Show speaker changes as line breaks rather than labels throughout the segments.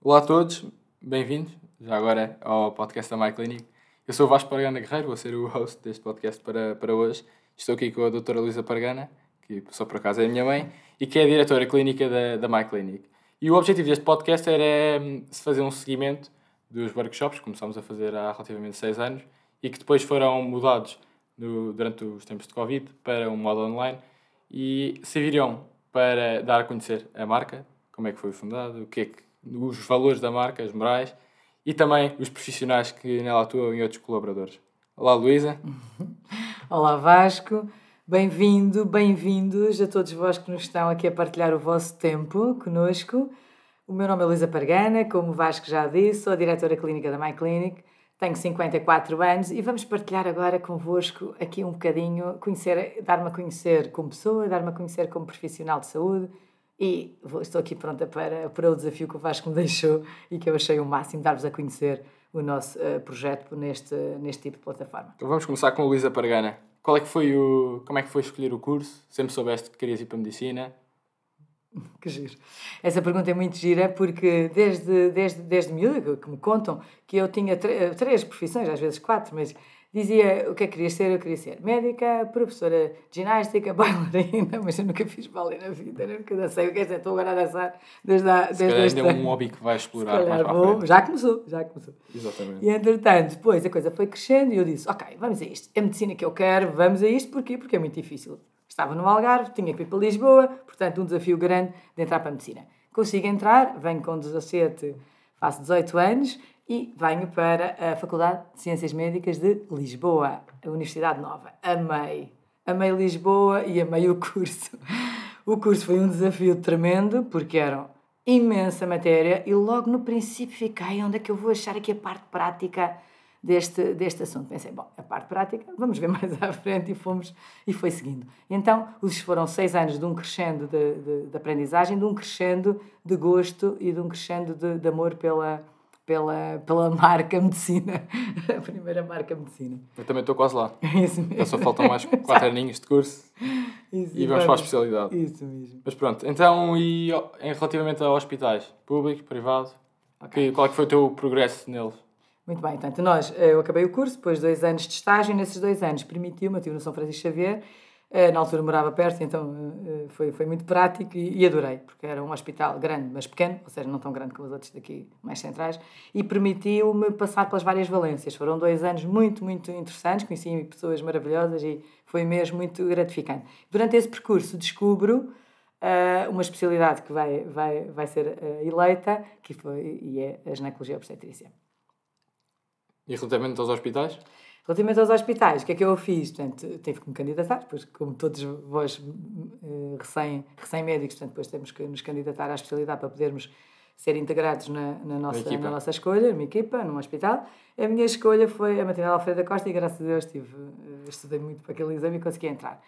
Olá a todos, bem-vindos já agora ao podcast da My Clinic. Eu sou o Vasco Pargana Guerreiro, vou ser o host deste podcast para, para hoje. Estou aqui com a doutora Luísa Pargana, que só por acaso é a minha mãe, e que é a diretora clínica da, da My Clinic. E o objetivo deste podcast era hum, fazer um seguimento dos workshops que começámos a fazer há relativamente seis anos e que depois foram mudados no, durante os tempos de Covid para um modo online e serviriam para dar a conhecer a marca, como é que foi fundado, o que é que, os valores da marca, as morais e também os profissionais que nela atuam e outros colaboradores. Olá, Luísa.
Olá, Vasco. Bem-vindo, bem-vindos a todos vós que nos estão aqui a partilhar o vosso tempo conosco. O meu nome é Luísa Pargana, como o Vasco já disse, sou a diretora clínica da My Clinic, tenho 54 anos e vamos partilhar agora convosco aqui um bocadinho, conhecer, dar-me a conhecer como pessoa, dar-me a conhecer como profissional de saúde e vou, estou aqui pronta para, para o desafio que o Vasco me deixou e que eu achei o máximo, dar-vos a conhecer o nosso uh, projeto neste, neste tipo de plataforma.
Então vamos começar com a Luísa Pargana. Qual é que foi o, como é que foi escolher o curso? Sempre soubeste que querias ir para a medicina?
Que giro. Essa pergunta é muito gira porque desde, desde, desde miúdo que me contam que eu tinha três profissões, às vezes quatro, mas dizia o que é que queria ser. Eu queria ser médica, professora de ginástica, bailarina, mas eu nunca fiz balé na vida, nunca dancei. O que é estou agora a dançar desde a.
Desde Se esta... ainda é um hobby que vai explorar mais para
vou, Já começou, já começou.
Exatamente.
E entretanto, depois a coisa foi crescendo e eu disse: Ok, vamos a isto. É medicina que eu quero, vamos a isto. Porquê? Porque é muito difícil. Estava no Algarve, tinha que ir para Lisboa, portanto, um desafio grande de entrar para a medicina. Consigo entrar, venho com 17, faço 18 anos e venho para a Faculdade de Ciências Médicas de Lisboa, a Universidade Nova. Amei. Amei Lisboa e amei o curso. O curso foi um desafio tremendo, porque era imensa matéria e logo no princípio fiquei onde é que eu vou achar aqui a parte prática deste, deste assunto. Pensei, bom, a parte prática, vamos ver mais à frente e fomos, e foi seguindo. Então, foram seis anos de um crescendo de, de, de aprendizagem, de um crescendo de gosto e de um crescendo de, de amor pela, pela, pela marca medicina, a primeira marca medicina.
Eu também estou quase lá.
Isso mesmo.
só faltam mais quatro aninhos de curso
Isso,
e vamos para a especialidade.
Isso mesmo.
Mas pronto, então e em relativamente a hospitais, público, privado, okay. qual é que foi o teu progresso neles?
Muito bem, portanto, nós, eh, eu acabei o curso, depois de dois anos de estágio, nesses dois anos permitiu-me, eu estive no São Francisco Xavier, eh, na altura morava perto, então eh, foi, foi muito prático e, e, adorei, porque era um hospital grande, mas pequeno, ou seja, não tão grande como os outros daqui mais centrais, e permitiu-me passar pelas várias valências. Foram dois anos muito, muito interessantes, conheci pessoas maravilhosas e foi mesmo muito gratificante. Durante esse percurso descubro uh, uma especialidade que vai, vai, vai ser uh, eleita, que foi, e é a ginecologia obstetrícia.
E relativamente aos hospitais?
Relativamente aos hospitais, o que é que eu fiz? Portanto, tive que me candidatar, depois, como todos vós recém, recém-médicos, portanto, depois temos que nos candidatar à especialidade para podermos ser integrados na, na, nossa, na nossa escolha, numa equipa, num hospital. A minha escolha foi a maternidade Alfredo da Costa e, graças a Deus, tive, uh, estudei muito para aquele exame e consegui entrar.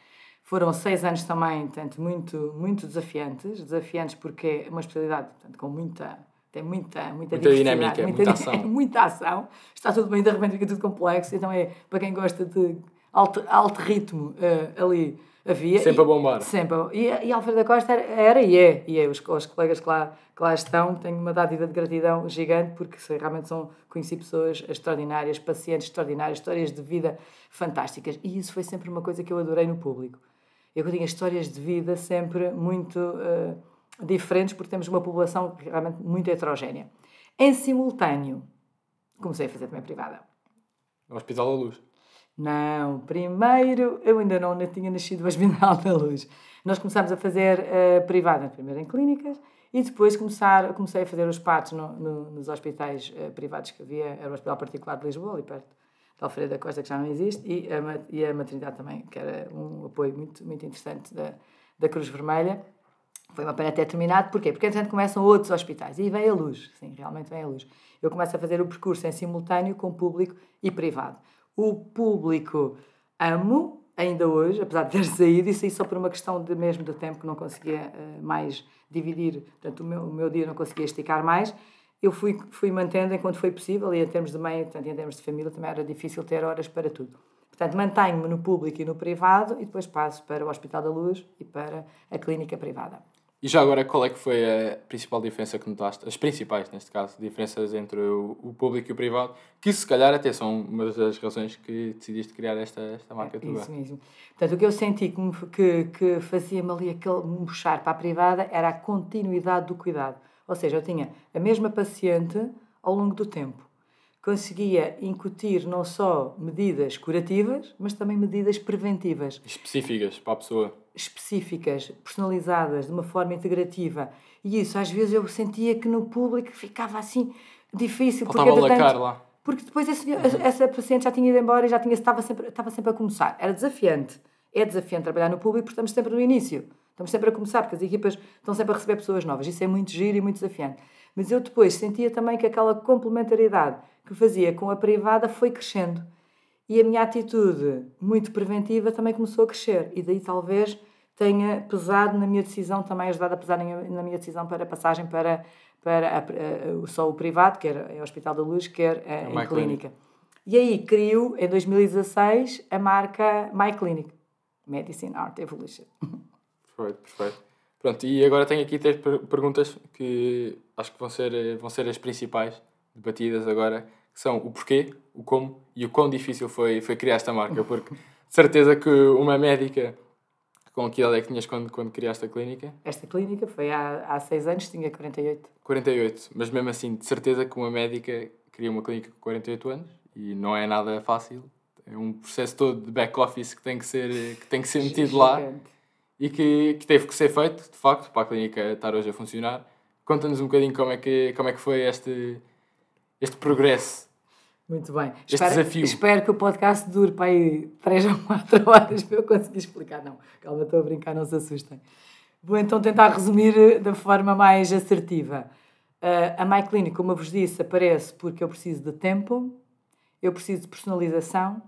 Foram seis anos também, portanto, muito, muito desafiantes. Desafiantes porque é uma especialidade portanto, com muita tem muita, muita,
muita dinâmica, muita, muita ação.
muita ação. Está tudo bem, de repente fica tudo complexo. Então é para quem gosta de alto, alto ritmo uh, ali havia.
Sempre e, a bombar.
Sempre. E, e Alfredo da Costa era, era e é. E é. Os, os colegas que lá, que lá estão têm uma dádiva de gratidão gigante porque realmente são, conheci pessoas extraordinárias, pacientes extraordinárias, histórias de vida fantásticas. E isso foi sempre uma coisa que eu adorei no público. Eu tinha histórias de vida sempre muito. Uh, diferentes, porque temos uma população realmente muito heterogénea. Em simultâneo, comecei a fazer também privada.
No Hospital da Luz?
Não, primeiro eu ainda não tinha nascido no Hospital da Luz. Nós começámos a fazer uh, privada, primeiro em clínicas, e depois começar, comecei a fazer os partos no, no, nos hospitais uh, privados que havia, era o Hospital Particular de Lisboa, ali perto de Alfredo da Costa, que já não existe, e a, e a maternidade também, que era um apoio muito, muito interessante da, da Cruz Vermelha. Foi uma pena até terminado, porquê? Porque entretanto começam outros hospitais e vem a luz, sim, realmente vem a luz. Eu começo a fazer o percurso em simultâneo com público e privado. O público amo, ainda hoje, apesar de ter saído, e saí só por uma questão de mesmo de tempo que não conseguia uh, mais dividir, portanto o meu, o meu dia não conseguia esticar mais. Eu fui, fui mantendo enquanto foi possível e em termos de mãe, portanto, em termos de família também era difícil ter horas para tudo. Portanto, mantenho-me no público e no privado e depois passo para o Hospital da Luz e para a clínica privada.
E já agora, qual é que foi a principal diferença que notaste? As principais, neste caso, diferenças entre o, o público e o privado, que se calhar até são uma das razões que decidiste criar esta, esta marca
é,
tua.
Isso mesmo. Portanto, o que eu senti que, me- que, que fazia-me ali aquele me puxar para a privada era a continuidade do cuidado. Ou seja, eu tinha a mesma paciente ao longo do tempo. Conseguia incutir não só medidas curativas, mas também medidas preventivas
Específicas para a pessoa.
Específicas, personalizadas, de uma forma integrativa. E isso, às vezes, eu sentia que no público ficava assim difícil.
Faltava
entretanto,
lacar lá.
Porque depois senhor- essa paciente já tinha ido embora e já tinha, estava, sempre, estava sempre a começar. Era desafiante. É desafiante trabalhar no público porque estamos sempre no início. Estamos sempre a começar, porque as equipas estão sempre a receber pessoas novas. Isso é muito giro e muito desafiante. Mas eu depois sentia também que aquela complementaridade que fazia com a privada foi crescendo. E a minha atitude muito preventiva também começou a crescer. E daí talvez tenha pesado na minha decisão, também ajudado a pesar na minha- decisão para a passagem para, para a- a- só o privado, quer é o Hospital da Luz, quer a,
My
em clínica. E aí criou, em 2016, a marca My Clinic. Medicine Art Evolution.
Perfeito, perfeito. Pronto, e agora tenho aqui três per- perguntas que acho que vão ser, eh, vão ser as principais debatidas agora, que são o porquê, o como e o quão difícil foi, foi criar esta marca, porque de certeza que uma médica, com que idade é que tinhas quando, quando criaste a clínica?
Esta clínica foi há, há seis anos, tinha 48.
48, mas mesmo assim, de certeza que uma médica cria uma clínica com 48 anos e não é nada fácil. É um processo todo de back-office que tem que ser, que tem que ser metido lá e que, que teve que ser feito, de facto, para a clínica estar hoje a funcionar. Conta-nos um bocadinho como é que, como é que foi este, este progresso.
Muito bem.
Este
espero,
desafio.
Espero que o podcast dure para aí 3 ou 4 horas para eu conseguir explicar. Não, calma, estou a brincar, não se assustem. Vou então tentar resumir eh, da forma mais assertiva. Eh, a My Clinic, como eu vos disse, aparece porque eu preciso de tempo, eu preciso de personalização,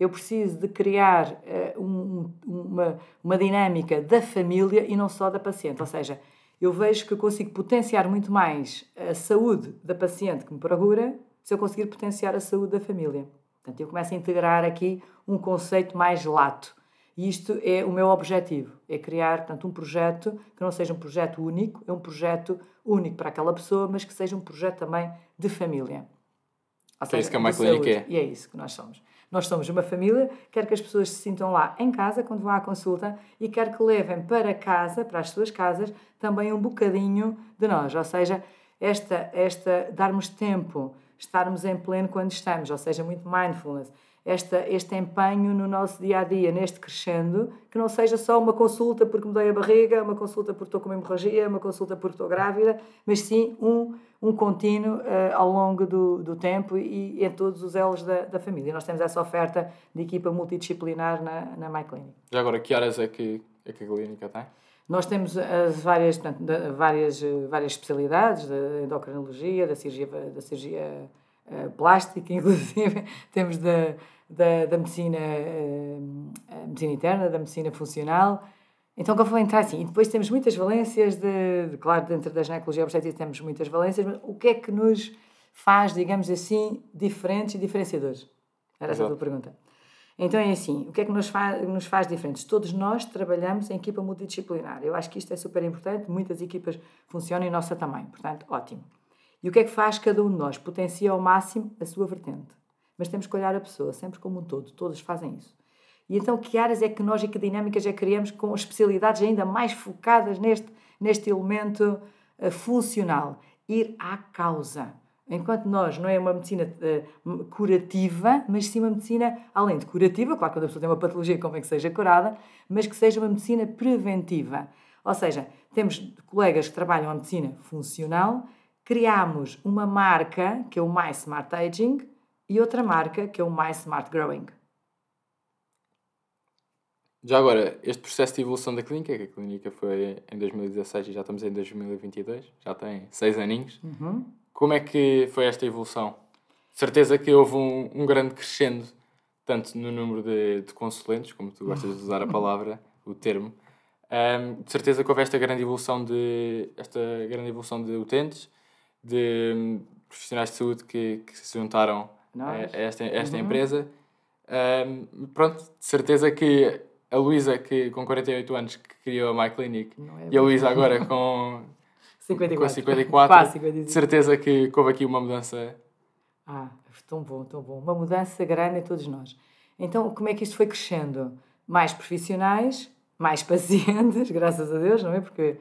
eu preciso de criar um- um- uma, uma dinâmica da família e não só da paciente. Ou seja, eu vejo que eu consigo potenciar muito mais a saúde da paciente que me procura se eu conseguir potenciar a saúde da família. Portanto, eu começo a integrar aqui um conceito mais lato. E isto é o meu objetivo, é criar portanto, um projeto que não seja um projeto único, é um projeto único para aquela pessoa, mas que seja um projeto também de família. Ou
Que é isso que a
de
My Clinic
saúde.
é.
E é isso que nós somos. Nós somos uma família, quer que as pessoas se sintam lá em casa quando vão à consulta e quer que levem para casa, para as suas casas, também um bocadinho de nós. Ou seja, esta, esta darmos tempo, estarmos em pleno quando estamos, ou seja, muito mindfulness. Esta, este empenho no nosso dia a dia, neste crescendo, que não seja só uma consulta porque me dói a barriga, uma consulta porque estou com uma hemorragia, uma consulta porque estou grávida, mas sim um, um contínuo eh, ao longo do, do tempo e em todos os elos da, da família. Nós temos essa oferta de equipa multidisciplinar na, na MyClinic.
Já agora, que horas é que, é que a clínica tem?
Nós temos as várias, portanto, várias, várias especialidades, da endocrinologia, da cirurgia, da cirurgia eh, plástica, inclusive, temos da, da, da medicina, a medicina interna, da medicina funcional. Então, eu vou entrar assim. E depois temos muitas valências, de, de- claro, dentro da ginecologia obstétrica temos muitas valências, mas o que é que nos faz, digamos assim, diferentes e diferenciadores? Era essa a tua pergunta. Então é assim, o que é que nos faz, nos faz diferentes? Todos nós trabalhamos em equipa multidisciplinar. Eu acho que isto é super importante, muitas equipas funcionam e nossa também, portanto, ótimo. E o que é que faz cada um de nós? Potencia ao máximo a sua vertente. Mas temos que olhar a pessoa, sempre como um todo, todos fazem isso. E então que áreas é que nós e que dinâmicas é que criamos com especialidades ainda mais focadas neste, neste elemento eh, funcional? Ir à causa. Enquanto nós não é uma medicina eh, curativa, mas sim uma medicina, além de curativa, claro que quando a pessoa tem uma patologia convém que seja curada, mas que seja uma medicina preventiva. Ou seja, temos colegas que trabalham a medicina funcional, criámos uma marca, que é o My Smart Aging, e outra marca, que é o My Smart Growing.
Já agora, este processo de evolução da clínica, que a clínica foi em 2016 e já estamos em 2022, já tem seis aninhos. Como é que foi esta evolução? De certeza que houve um, um grande crescendo, tanto no número de, de consulentes, como tu gostas de usar a palavra, o termo. Ahm, de certeza que houve esta grande evolução de, esta grande evolução de utentes, de hum, profissionais de saúde que, que se juntaram a,
Nós.
a esta, a esta empresa. Ahm, pronto, de certeza que a Luísa, que com 48 anos, que criou a My Clinic,
é
e a Luísa agora com,
54.
com 54,
Quase
de
55.
certeza que houve aqui uma mudança.
Ah, tão bom, tão bom. Uma mudança grande em todos nós. Então, como é que isto foi crescendo? Mais profissionais, mais pacientes, graças a Deus, não é? Porque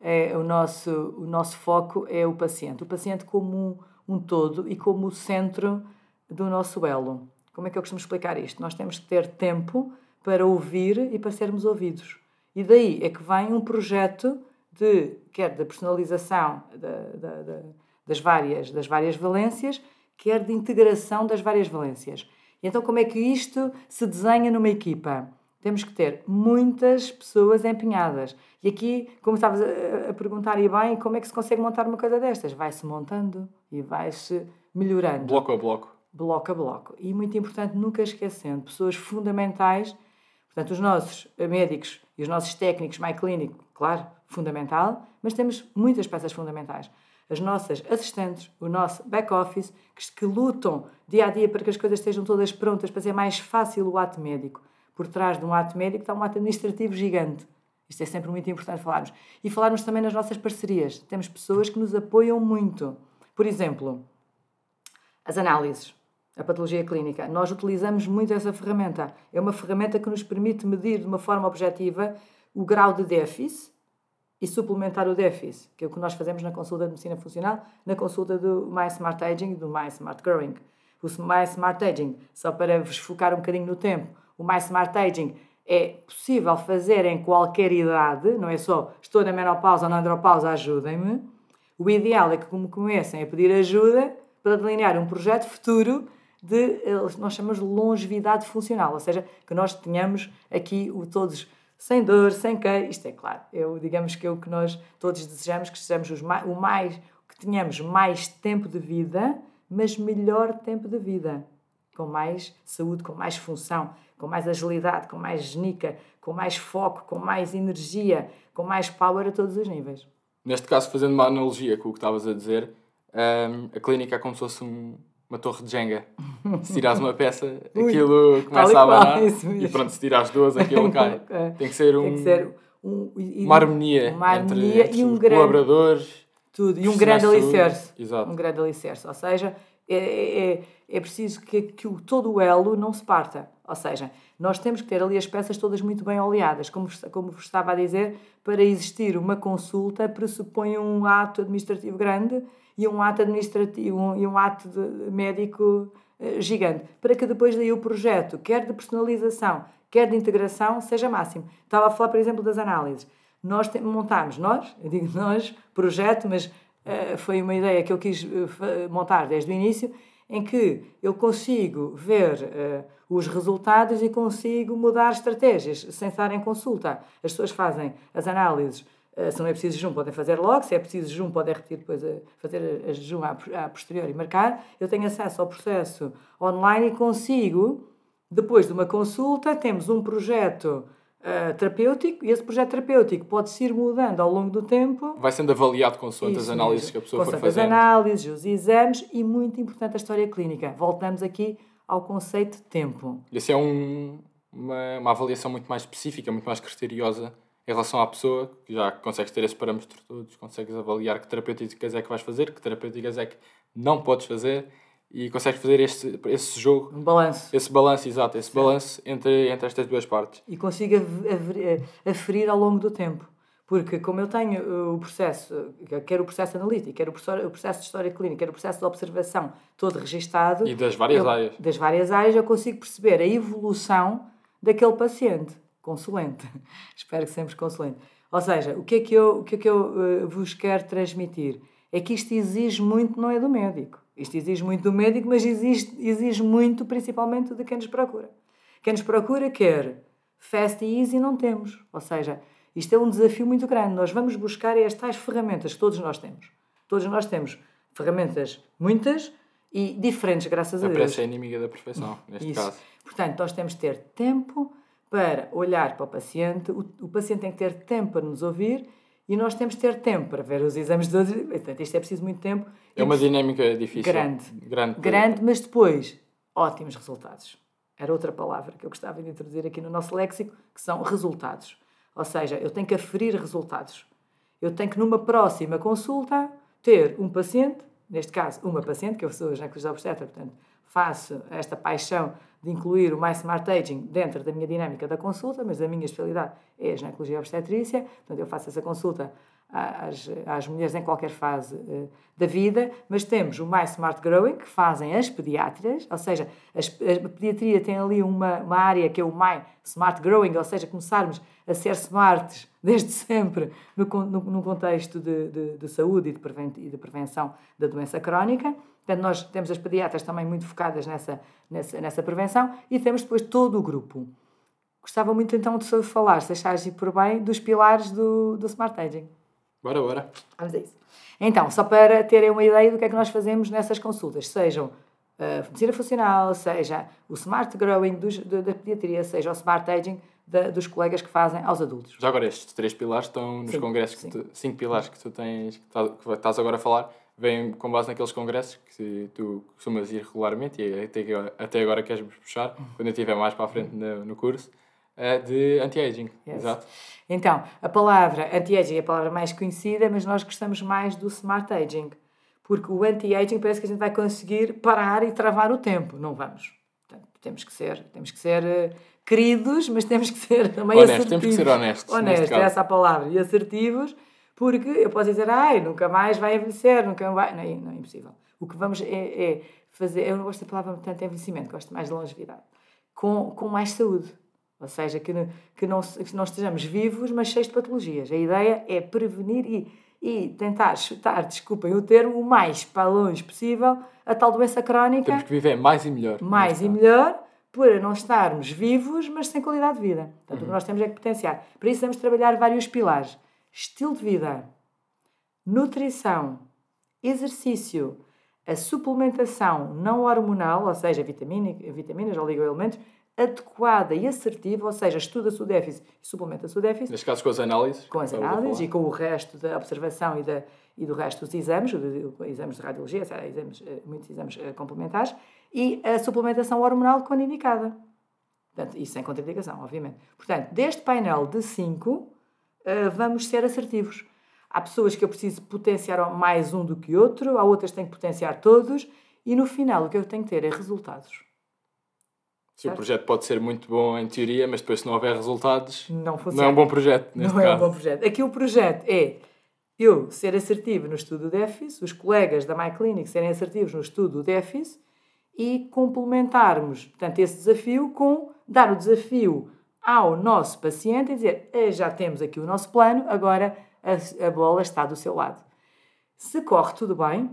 é, o, nosso, o nosso foco é o paciente. O paciente como um, um todo e como o centro do nosso elo. Como é que eu costumo explicar isto? Nós temos que ter tempo para ouvir e para sermos ouvidos. E daí é que vem um projeto de, quer da personalização da, da, da, das, várias, das várias valências, quer de integração das várias valências. E então, como é que isto se desenha numa equipa? Temos que ter muitas pessoas empenhadas. E aqui, como estavas a, a perguntar, e bem, como é que se consegue montar uma coisa destas? Vai-se montando e vai-se melhorando
Bloco a bloco.
bloco a bloco. E muito importante, nunca esquecendo, pessoas fundamentais, portanto, os nossos médicos e os nossos técnicos, My Clinic, claro, fundamental, mas temos muitas peças fundamentais. As nossas assistentes, o nosso back-office, que, que lutam dia a dia para que as coisas estejam todas prontas para ser mais fácil o ato médico. Por trás de um ato médico está um ato administrativo gigante. Isto é sempre muito importante falarmos. E falarmos também nas nossas parcerias. Temos pessoas que nos apoiam muito. Por exemplo, as análises, a patologia clínica. Nós utilizamos muito essa ferramenta. É uma ferramenta que nos permite medir de uma forma objetiva o grau de déficit e suplementar o déficit, que é o que nós fazemos na consulta de medicina funcional, na consulta do My Smart Aging e do My Smart Growing. O My Smart Aging, só para vos focar um bocadinho no tempo, o My Smart Aging é possível fazer em qualquer idade, não é só estou na menopausa ou na andropausa, ajudem-me. O ideal é que como comecem a pedir ajuda para delinear um projeto futuro de, nós chamamos de longevidade funcional, ou seja, que nós tenhamos aqui o todos sem dor, sem queixa, isto é claro, eu, digamos que é o que nós todos desejamos, que sejamos os mais, o mais, que tenhamos mais tempo de vida, mas melhor tempo de vida, com mais saúde, com mais função, com mais agilidade, com mais genica, com mais foco, com mais energia, com mais power a todos os níveis.
Neste caso, fazendo uma analogia com o que estavas a dizer, hum, a clínica é como se fosse um- uma torre de Jenga. Se tirares uma peça,
Ui,
aquilo
tal
começa a abanar. E pronto, se tirares duas, aquilo cai.
É.
Tem que ser, um,
Tem que ser um, e-
uma harmonia,
uma harmonia
entre,
e um grande
colaboradores.
tudo e um grande alicerce.
Exato.
Um grande alicerce. Ou seja, é, é, é preciso que, que o, todo o elo não se parta. Ou seja, nós temos que ter ali as peças todas muito bem oleadas. Como, como vos estava a dizer, para existir uma consulta pressupõe um ato administrativo grande e um ato administrativo e um ato médico eh, gigante. Para que depois daí o projeto, quer de personalização, quer de integração, seja máximo. Estava a falar, por exemplo, das análises. Nós montámos, nós, eu digo nós, projeto, mas eh, foi uma ideia que eu quis eh, montar desde o início, em que eu consigo ver os resultados e consigo mudar estratégias sem estar em consulta. As pessoas fazem as análises, se não é preciso jejum, podem fazer logo, se é preciso jejum, podem repetir depois, a, fazer a jejum à, à posterior e marcar. Eu tenho acesso ao processo online e consigo, depois de uma consulta, temos um projeto eh, terapêutico e esse projeto terapêutico pode-se ir mudando ao longo do tempo
Vai sendo avaliado consoante as análises que a pessoa for
Consoante as
fazendo.
análises, os exames e, muito importante, a história clínica. Voltamos aqui ao conceito de tempo.
E assim é um- uma, uma avaliação muito mais específica, muito mais criteriosa em relação à pessoa, já consegues ter esses parâmetros todos, consegues avaliar que terapêuticas é que vais fazer, que terapêuticas é que não podes fazer e consegues fazer este, esse jogo,
Um balanço.
esse balanço, exato, esse balanço entre, entre estas duas partes.
E consigo aver- aferir ao longo do tempo. Porque, como eu tenho uh, o processo, quer o processo analítico, quer o processo, o processo de história clínica, quer o processo de observação todo registado,
E das várias
eu-
áreas.
das várias áreas, eu consigo perceber a evolução daquele paciente. Consulente. Espero que sempre consulente. Ou seja, o que é que eu, o que é que eu eh, vos quero transmitir? É que isto exige muito, não é do médico. Isto exige muito do médico, mas exige, exige muito, principalmente, de quem nos procura. Quem nos procura quer fast e easy, não temos. Ou seja, isto é um desafio muito grande. Nós vamos buscar as tais ferramentas que todos nós temos. Todos nós temos ferramentas muitas e diferentes, graças a
A
Deus.
pressa é inimiga da perfeição, neste
Isso.
caso.
Portanto, nós temos de ter tempo para olhar para o paciente, o, o paciente tem que ter tempo para nos ouvir e nós temos de ter tempo para ver os exames todos. Portanto, isto é preciso muito tempo.
É uma dinâmica difícil.
Grande.
Grande.
Grande, mas depois, ótimos resultados. era outra palavra que eu gostava de introduzir aqui no nosso léxico, que são resultados. Ou seja, eu tenho que aferir resultados. Eu tenho que, numa próxima consulta, ter um paciente, neste caso, uma paciente, que eu sou ginecologista obstetra, portanto, faço esta paixão de incluir o My Smart Aging dentro da minha dinâmica da consulta, mas a minha especialidade é a ginecologia obstetrícia, portanto, eu faço essa consulta às, às mulheres em qualquer fase uh, da vida, mas temos o My Smart Growing, que fazem as pediatras, ou seja, as, a pediatria tem ali uma, uma área que é o My Smart Growing, ou seja, começarmos a ser smarts desde sempre no, no, no contexto de, de, de saúde e de, preven e de prevenção da doença crónica. Portanto, nós temos as pediatras também muito focadas nessa, nessa, nessa prevenção e temos depois todo o grupo. Gostava muito então de falar, se achares por bem, dos pilares do, do Smart Aging.
Bora, bora.
Vamos a isso. Então, só para terem uma ideia do que é que nós fazemos nessas consultas, sejam a medicina funcional, seja o smart growing dos, da pediatria, seja o smart aging da, dos colegas que fazem aos adultos.
Já agora, estes três pilares estão nos sim, congressos, que tu, cinco pilares que tu tens, que, tá, que estás agora a falar, vêm com base naqueles congressos que tu costumas ir regularmente e até, até agora queres puxar, quando eu estiver mais para a frente no, no curso é de anti-aging. Yes. Exato.
Então, a palavra anti-aging é a palavra mais conhecida, mas nós gostamos mais do smart aging. Porque o anti-aging parece que a gente vai conseguir parar e travar o tempo. Não vamos. Portanto, temos que ser, temos que ser uh, queridos, mas temos que ser também honestos, assertivos. Temos que ser honestos. Honestos, é essa a palavra. E assertivos, porque eu posso dizer, ai, nunca mais vai envelhecer, nunca vai. Não, é, não é impossível. O que vamos é, é fazer. Eu não gosto da palavra tanto envelhecimento, gosto mais de longevidade. Com, com mais saúde ou seja, que, que, não, que não estejamos vivos, mas cheios de patologias. A ideia é prevenir e, e tentar chutar, desculpem o termo, o mais para longe possível a tal doença crónica.
Temos que viver mais e melhor.
Mais e melhor, para não estarmos vivos, mas sem qualidade de vida. Portanto, uhum. o que nós temos é que potenciar. Para isso, temos de trabalhar vários pilares: estilo de vida, nutrição, exercício, a suplementação não hormonal, ou seja, vitamina, vitaminas, oligoelementos, adequada e assertiva, ou seja, estuda o déficit e suplementa o déficit.
Neste caso com as análises.
Com as análises e com o resto da observação e, da, e do resto dos exames, exames de radiologia, exames, eh, muitos exames eh, complementares, e a suplementação hormonal quando indicada. Portanto, isso sem contraindicação, obviamente. Portanto, deste painel de 5, eh, vamos ser assertivos. Há pessoas que eu preciso potenciar mais um do que outro, há outras que têm que potenciar todos, e no final o que eu tenho que ter é resultados.
Sim, o projeto pode ser muito bom em teoria, mas depois se não houver resultados, não, funciona. não é um bom projeto.
não caso. é um bom projeto. Aqui o projeto é eu ser assertivo no estudo do déficit, os colegas da MyClinic serem assertivos no estudo do déficit e complementarmos, portanto, esse desafio com dar o desafio ao nosso paciente e dizer eh, já temos aqui o nosso plano, agora a, a bola está do seu lado. Se corre tudo bem,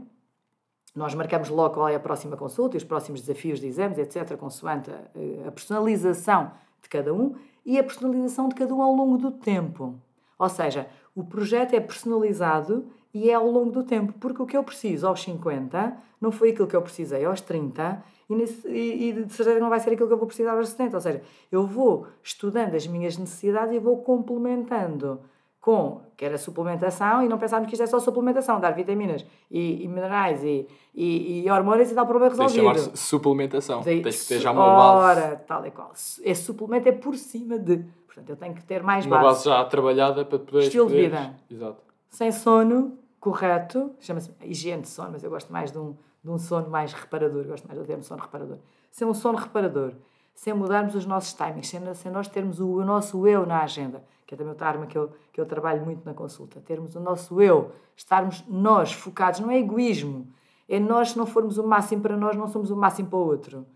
nós marcamos logo qual é a próxima consulta e os próximos desafios de exames, etc., consoante a, eh, a personalização de cada um e a personalização de cada um ao longo do tempo. Ou seja, o projeto é personalizado e é ao longo do tempo, porque o que eu preciso aos 50 não foi aquilo que eu precisei aos 30 e, nesse, e, e de certeza não vai ser aquilo que eu vou precisar aos 70. Ou seja, eu vou estudando as minhas necessidades e vou complementando com, que era suplementação, e não pensarmos que isto é só suplementação, dar vitaminas e, e minerais e, e, e hormônios e o problema resolvido. Tens
chamar-se suplementação. Daí, Tens que ter já uma base.
Ora, tal e qual. É suplemento é por cima de. Portanto, eu tenho que ter mais
uma
base.
Uma base já trabalhada para poder.
Estilo de vida. Exato. Sem sono correto, chama-se higiene de sono, mas eu gosto mais de um, de um sono mais reparador, gosto mais do termo sono reparador. Sem um sono reparador, sem mudarmos os nossos timings, sem, sem nós termos o, o nosso eu na agenda que é também outra arma que eu, que eu trabalho muito na consulta. Termos o nosso eu, estarmos nós focados, não é egoísmo, é nós, se não formos o máximo para nós, não somos o máximo para o outro.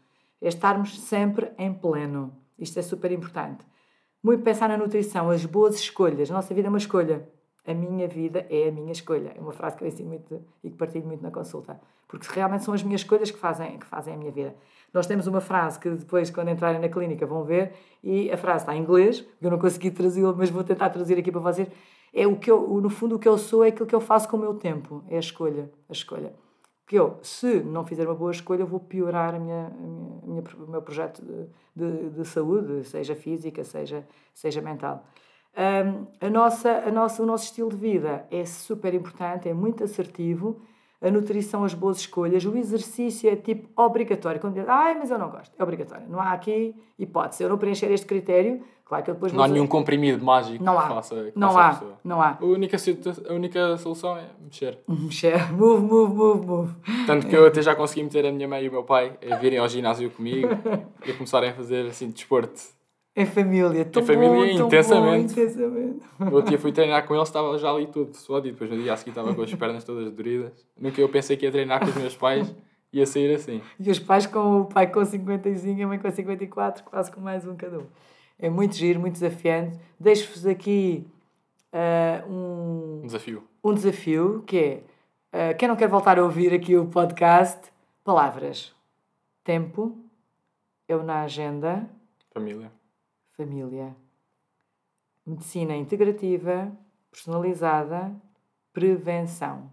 É estarmos sempre em pleno. Isto é super importante. Muito pensar na nutrição, as boas escolhas. Nossa vida é uma escolha. A minha vida é a minha escolha. É uma frase que eu ensino muito e que partilho muito na consulta. Porque realmente são as minhas escolhas que fazem, que fazem a minha vida. Nós temos uma frase que depois, quando entrarem na clínica, vão ver, e a frase está em inglês, eu não consegui traduzi-la, mas vou tentar traduzir aqui para vocês. É o que eu, no fundo, o que eu sou é aquilo que eu faço com o meu tempo, é a escolha. A escolha. Porque eu, se não fizer uma boa escolha, eu vou piorar a minha, a minha, o meu projeto de, de, de, saúde, seja física, seja, seja mental. Um, a nossa, a nossa, o nosso estilo de vida é super importante, é muito assertivo a nutrição, as boas escolhas, o exercício é tipo obrigatório. Quando diz, ai, mas eu não gosto, é obrigatório. Não há aqui hipótese. Eu não preencher este critério, claro que eu depois
Não há nenhum comprimido mágico
Não há.
que faça, que
Não
faça
há,
pessoa.
não há.
A única, a única solução é mexer.
Mexer, move, move, move, move.
Tanto que eu até já consegui meter a minha mãe e o meu pai a virem ao ginásio comigo e a começarem a fazer assim desporto.
Em família, tão
família,
bom,
intensamente.
Bom, intensamente.
Fui treinar com eles, estava já ali tudo suado e depois no dia a seguir estava com as pernas todas doridas. Nunca eu pensei que ia treinar com os meus pais e ia sair assim.
E os pais com o pai com 55 e a mãe com 54, quase com mais um cada um. É muito giro, muito desafiante. Deixo-vos aqui ah, um,
Um desafio.
um desafio que é ah, quem não quer voltar a ouvir aqui o podcast, palavras. Tempo, eu na agenda,
Família.
Família. Medicina integrativa, personalizada, prevenção.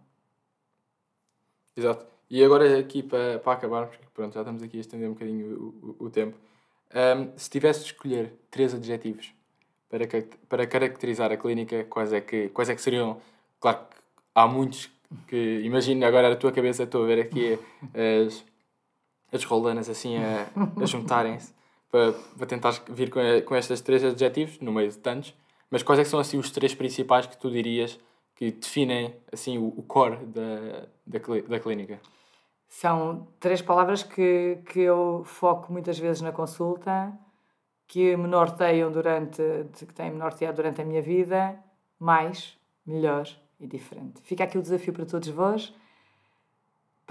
Exato. E agora aqui para, para acabar, porque pronto, já estamos aqui a estender um bocadinho o, o, o tempo. Ahm, se tivesse de escolher três adjetivos para, para caracterizar a clínica, quais é, que, quais é que seriam? Claro que há muitos que, imagina agora na tua cabeça, estou a ver aqui as, as rolanas assim a, a juntarem-se para, para tentar vir com, com estes três adjetivos, no meio de tantos, mas quais é são assim os três principais que tu dirias que definem assim o, o core da, da, da clínica?
São três palavras que, que eu foco muitas vezes na consulta, que me norteiam durante, que têm me norteado durante a minha vida, mais, melhor e diferente. Fica aqui o desafio para todos vós,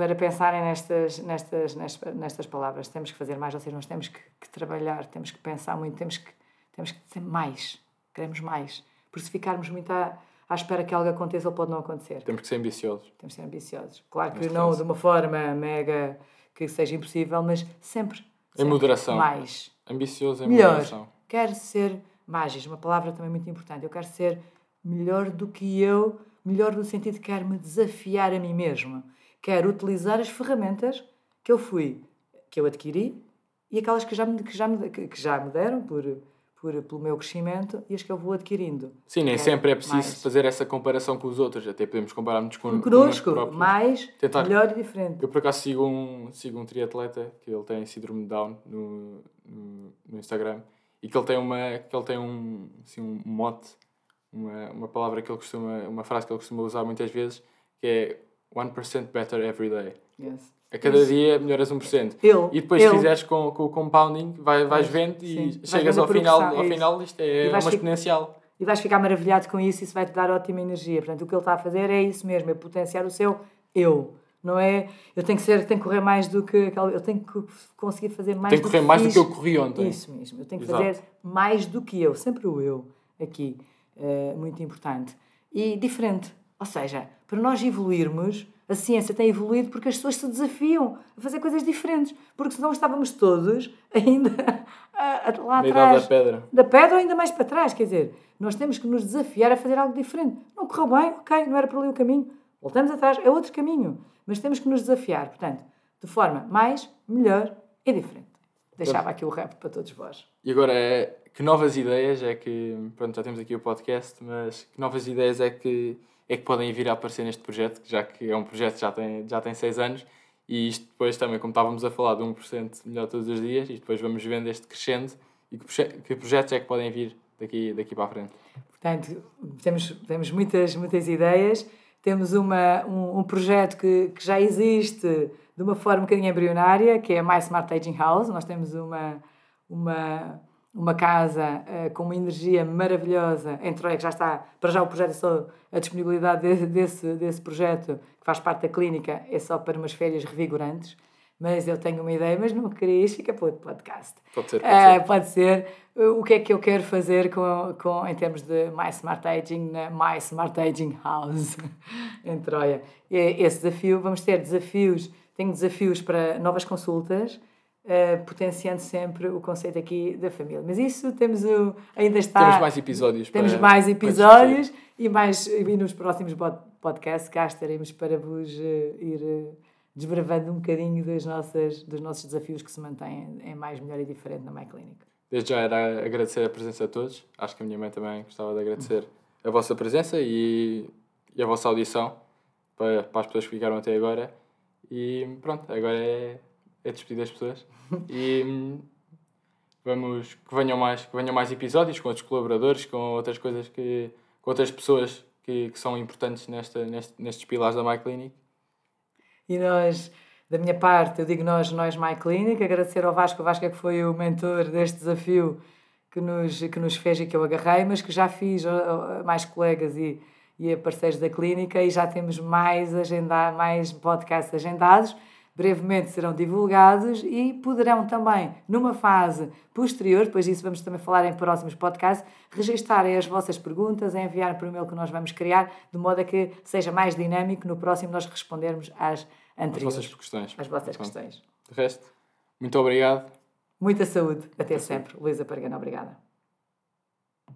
para pensarem nestas, nestas, nestas, nestas palavras. Temos que fazer mais, ou seja, nós temos que, que trabalhar, temos que pensar muito, temos que, temos que ter mais, queremos mais. Porque se ficarmos muito à, à espera que algo aconteça, ele pode não acontecer.
Temos que ser ambiciosos.
Temos de ser ambiciosos. Claro que
Neste
não
caso.
de uma forma mega que seja impossível, mas sempre.
Em
sempre
moderação.
Mais.
Ambicioso em
Melhor.
moderação.
Quero ser mágis, uma palavra também muito importante. Eu quero ser melhor do que eu, melhor no sentido de quero me desafiar a mim mesmo. Quero utilizar as ferramentas que eu fui, que eu adquiri e aquelas que já me, que já me, que já me deram por, por, pelo meu crescimento e as que eu vou adquirindo.
Sim, nem
Quero
sempre é preciso
mais.
fazer essa comparação com os outros. Até podemos comparar-nos com,
Conosco, mais,
Tentar-
melhor e diferente.
Eu por acaso sigo um, sigo um triatleta que ele tem síndrome de Down no, no, no Instagram e que ele tem uma que ele tem um, assim, um mote, uma, uma palavra que ele costuma, uma frase que ele costuma usar muitas vezes que é 1% better every day.
Yes.
A cada
Isso.
dia melhoras 1%.
Ele,
E depois
ele,
se fizeres com, com o compounding, vai, vais vendo
sim.
e
Vais
chegas ao final, ao
é
final isto é
E
uma exponencial.
E vais ficar maravilhado com isso, isso vai te dar ótima energia. Portanto, o que ele está a fazer é isso mesmo, é potenciar o seu eu. Não é, eu tenho que ser, tenho que correr mais do que eu tenho que conseguir fazer mais
Tem que
do
correr mais do
fiz.
que eu corri ontem.
Isso mesmo, eu tenho que
Exato.
fazer mais do que eu, sempre o eu aqui, eh, muito importante. E diferente, ou seja, para nós evoluirmos, a ciência tem evoluído porque as pessoas se desafiam a fazer coisas diferentes, porque senão estávamos todos ainda a- a- lá atrás
da pedra.
da pedra ou ainda mais para trás. Quer dizer, nós temos que nos desafiar a fazer algo diferente. Não correu bem, ok, não era por ali o caminho. Voltamos atrás, é outro caminho. Mas temos que nos desafiar, portanto, de forma mais, melhor e diferente. Deixava aqui o rap para todos vós.
E agora, é, que novas ideias é que. Pronto, já temos aqui o podcast, mas que novas ideias é que, é que podem vir a aparecer neste projeto, já que é um projeto que já tem, já tem seis anos e isto depois também, como estávamos a falar, de 1% melhor todos os dias e depois vamos vendo este crescendo e que, que projetos é que podem vir daqui, daqui para a frente.
Portanto, temos, temos muitas, muitas ideias. Temos uma, um, um projeto que, que já existe de uma forma um bocadinho embrionária, que é a My Smart Aging House. Nós temos uma, uma, uma casa eh, com uma energia maravilhosa em Troia, que já está, para já o projeto é só a disponibilidade de- desse, desse projeto, que faz parte da clínica, é só para umas férias revigorantes. Mas eu tenho uma ideia, mas não queria, fica para outro podcast.
Pode ser, pode
Ah,
ser.
pode ser. O que é que eu quero fazer com, com, em termos de My Smart Aging na My Smart Aging House em Troia? É Esse desafio, vamos ter desafios, tenho desafios para novas consultas, ah, potenciando sempre o conceito aqui da família. Mas isso temos o, ainda está.
Temos mais episódios
Temos
para-
mais episódios e, mais, e nos próximos pod- podcasts cá estaremos para vos eh, ir eh, desbravando um bocadinho das nossas, dos nossos desafios que se mantêm em mais, melhor e diferente na My Clinic.
Desde já era agradecer a presença a todos. Acho que a minha mãe também gostava de agradecer a vossa presença e, e a vossa audição. para, para as pessoas que ficaram até agora. E pronto, agora é, é despedir das pessoas. E hum, vamos que venham mais, que venham mais episódios com outros colaboradores, com outras coisas que. com outras pessoas que, que são importantes nesta, neste, nestes pilares da MyClinic.
E nós, da minha parte, eu digo nós, nós MyClinic, agradecer ao Vasco, o Vasco é que foi o mentor deste desafio que nos, que nos fez e que eu agarrei, mas que já fiz a, mais colegas e, e a parceiros da clínica e já temos mais, agenda, mais podcasts agendados brevemente serão divulgados e poderão também, numa fase posterior, depois disso vamos também falar em próximos podcasts, registarem as vossas perguntas, enviar para o e-mail que nós vamos criar, de modo a que seja mais dinâmico no próximo nós respondermos às anteriores.
As vossas questões.
As vossas questões.
De resto, muito obrigado.
Muita saúde. Até sempre. Luísa Pargana, obrigada.